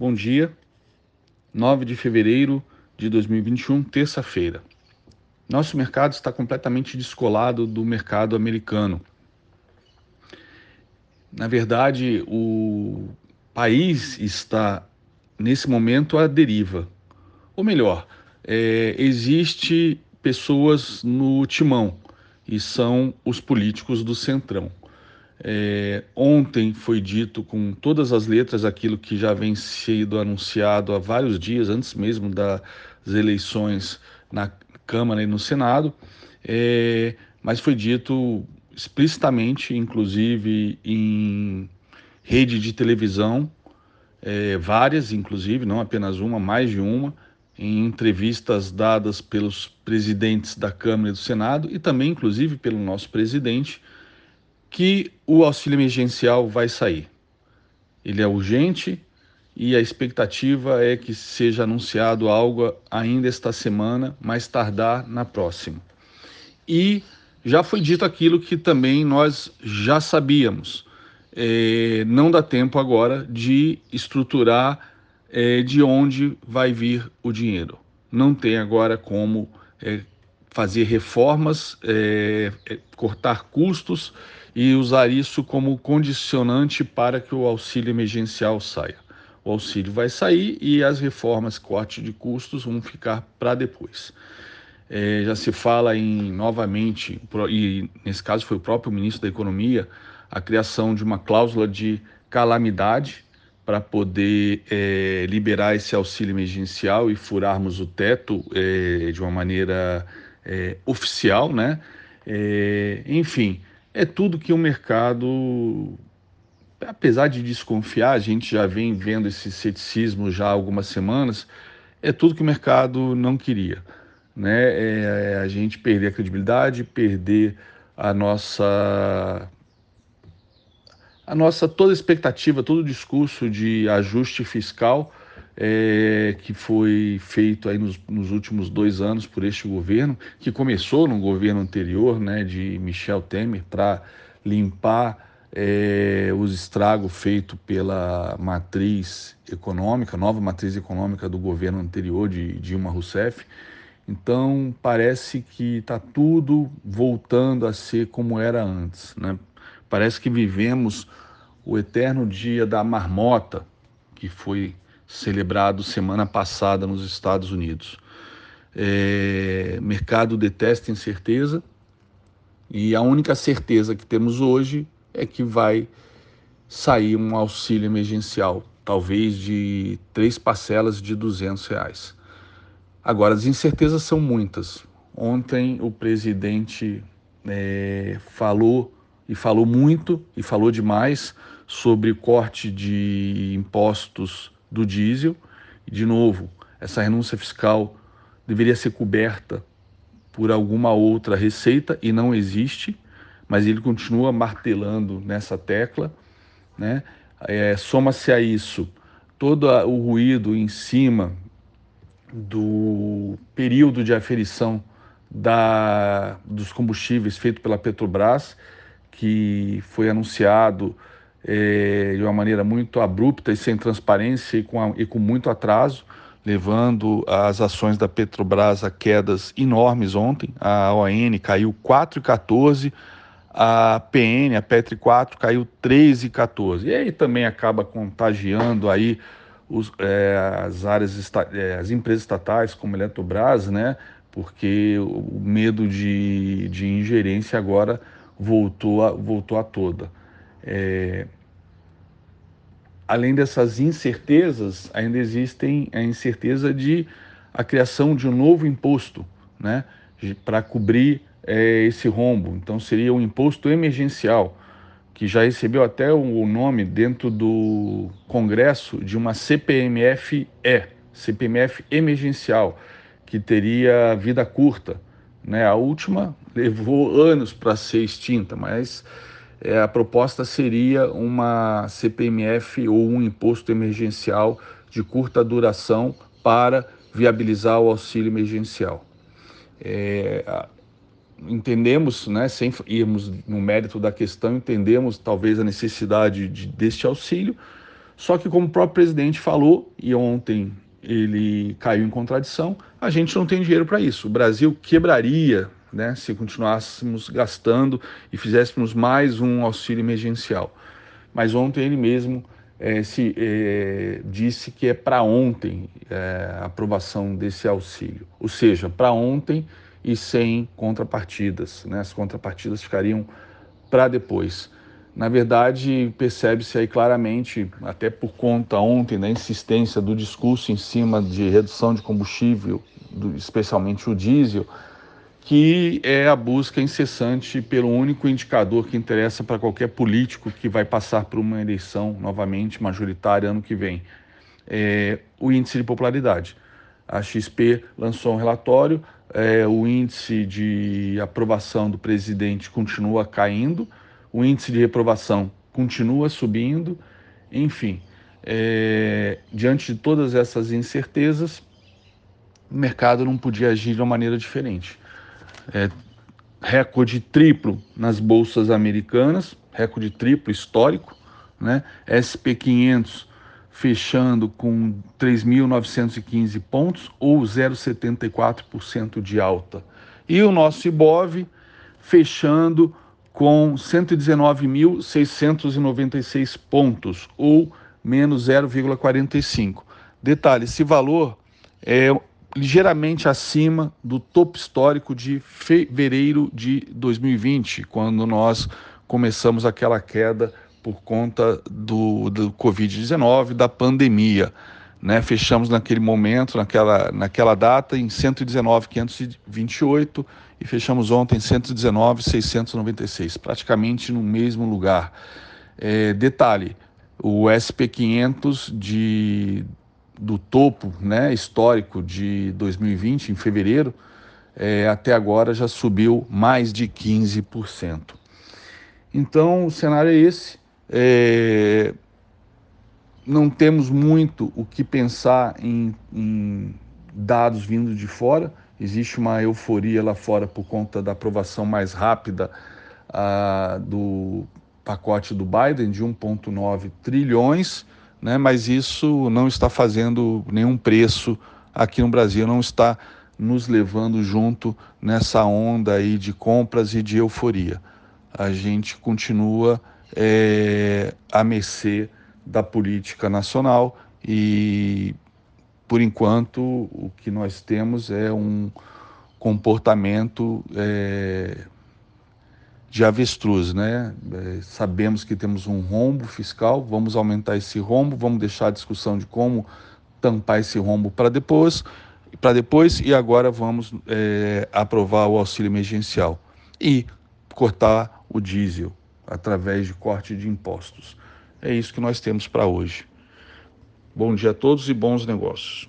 Bom dia, 9 de fevereiro de 2021, terça-feira. Nosso mercado está completamente descolado do mercado americano. Na verdade, o país está, nesse momento, à deriva. Ou melhor, é, existe pessoas no timão e são os políticos do centrão. É, ontem foi dito com todas as letras aquilo que já vem sendo anunciado há vários dias, antes mesmo das eleições na Câmara e no Senado, é, mas foi dito explicitamente, inclusive em rede de televisão, é, várias, inclusive, não apenas uma, mais de uma, em entrevistas dadas pelos presidentes da Câmara e do Senado e também, inclusive, pelo nosso presidente que o auxílio emergencial vai sair. Ele é urgente e a expectativa é que seja anunciado algo ainda esta semana, mais tardar na próxima. E já foi dito aquilo que também nós já sabíamos. É, não dá tempo agora de estruturar é, de onde vai vir o dinheiro. Não tem agora como é, fazer reformas, é, é, cortar custos e usar isso como condicionante para que o auxílio emergencial saia. O auxílio vai sair e as reformas, corte de custos, vão ficar para depois. É, já se fala em novamente, e nesse caso foi o próprio ministro da Economia, a criação de uma cláusula de calamidade para poder é, liberar esse auxílio emergencial e furarmos o teto é, de uma maneira é, oficial, né? É, enfim, é tudo que o mercado, apesar de desconfiar, a gente já vem vendo esse ceticismo já há algumas semanas, é tudo que o mercado não queria. Né? É, é a gente perder a credibilidade, perder a nossa a nossa toda expectativa, todo o discurso de ajuste fiscal é, que foi feito aí nos, nos, últimos dois anos por este governo, que começou no governo anterior, né, de Michel Temer, para limpar é, os estragos feitos pela matriz econômica, nova matriz econômica do governo anterior de Dilma Rousseff. Então parece que está tudo voltando a ser como era antes. Né? Parece que vivemos o eterno dia da marmota, que foi celebrado semana passada nos Estados Unidos. É, mercado detesta incerteza e a única certeza que temos hoje é que vai sair um auxílio emergencial, talvez de três parcelas de 200 reais. Agora, as incertezas são muitas. Ontem o presidente é, falou e falou muito e falou demais sobre corte de impostos do diesel. De novo, essa renúncia fiscal deveria ser coberta por alguma outra receita e não existe, mas ele continua martelando nessa tecla. Né? É, Soma-se a isso todo o ruído em cima do período de aferição da, dos combustíveis feito pela Petrobras, que foi anunciado é, de uma maneira muito abrupta e sem transparência e com, a, e com muito atraso, levando as ações da Petrobras a quedas enormes ontem. A ON caiu 4,14, a PN, a Petri 4, caiu 3,14. E aí também acaba contagiando aí os, é, as áreas, é, as empresas estatais como a Eletrobras, né? Porque o medo de, de ingerência agora voltou a, voltou a toda. É, além dessas incertezas, ainda existem a incerteza de a criação de um novo imposto, né, para cobrir é, esse rombo. Então seria um imposto emergencial que já recebeu até o nome dentro do Congresso de uma CPMF-E, CPMF emergencial, que teria vida curta. Né? A última levou anos para ser extinta, mas é, a proposta seria uma CPMF ou um imposto emergencial de curta duração para viabilizar o auxílio emergencial. É, entendemos, né, sem irmos no mérito da questão, entendemos talvez a necessidade de, deste auxílio, Só que, como o próprio presidente falou, e ontem ele caiu em contradição, a gente não tem dinheiro para isso. O Brasil quebraria né, se continuássemos gastando e fizéssemos mais um auxílio emergencial. Mas ontem ele mesmo é, se, é, disse que é para ontem é, a aprovação desse auxílio, ou seja, para ontem e sem contrapartidas. Né? As contrapartidas ficariam para depois. Na verdade, percebe-se aí claramente, até por conta ontem da insistência do discurso em cima de redução de combustível, do, especialmente o diesel, que é a busca incessante pelo único indicador que interessa para qualquer político que vai passar por uma eleição novamente majoritária ano que vem, é o índice de popularidade. A XP lançou um relatório, é, o índice de aprovação do presidente continua caindo, o índice de reprovação continua subindo, enfim, é, diante de todas essas incertezas, o mercado não podia agir de uma maneira diferente. É, recorde triplo nas bolsas americanas, recorde triplo histórico, né? SP500 fechando com 3.915 pontos ou 0,74% de alta. E o nosso IBOV fechando com 119.696 pontos, ou menos 0,45. Detalhe: esse valor é ligeiramente acima do topo histórico de fevereiro de 2020, quando nós começamos aquela queda por conta do, do Covid-19, da pandemia. Né? Fechamos naquele momento, naquela, naquela data, em 119,528 e fechamos ontem em 119,696, praticamente no mesmo lugar. É, detalhe, o SP500 de, do topo né, histórico de 2020, em fevereiro, é, até agora já subiu mais de 15%. Então, o cenário é esse. É, não temos muito o que pensar em, em dados vindo de fora. Existe uma euforia lá fora por conta da aprovação mais rápida ah, do pacote do Biden de 1,9 trilhões, né? mas isso não está fazendo nenhum preço aqui no Brasil, não está nos levando junto nessa onda aí de compras e de euforia. A gente continua é, a mercê da política nacional e por enquanto, o que nós temos é um comportamento é, de avestruz, né? É, sabemos que temos um rombo fiscal, vamos aumentar esse rombo, vamos deixar a discussão de como tampar esse rombo para depois, para depois e agora vamos é, aprovar o auxílio emergencial e cortar o diesel através de corte de impostos. É isso que nós temos para hoje. Bom dia a todos e bons negócios.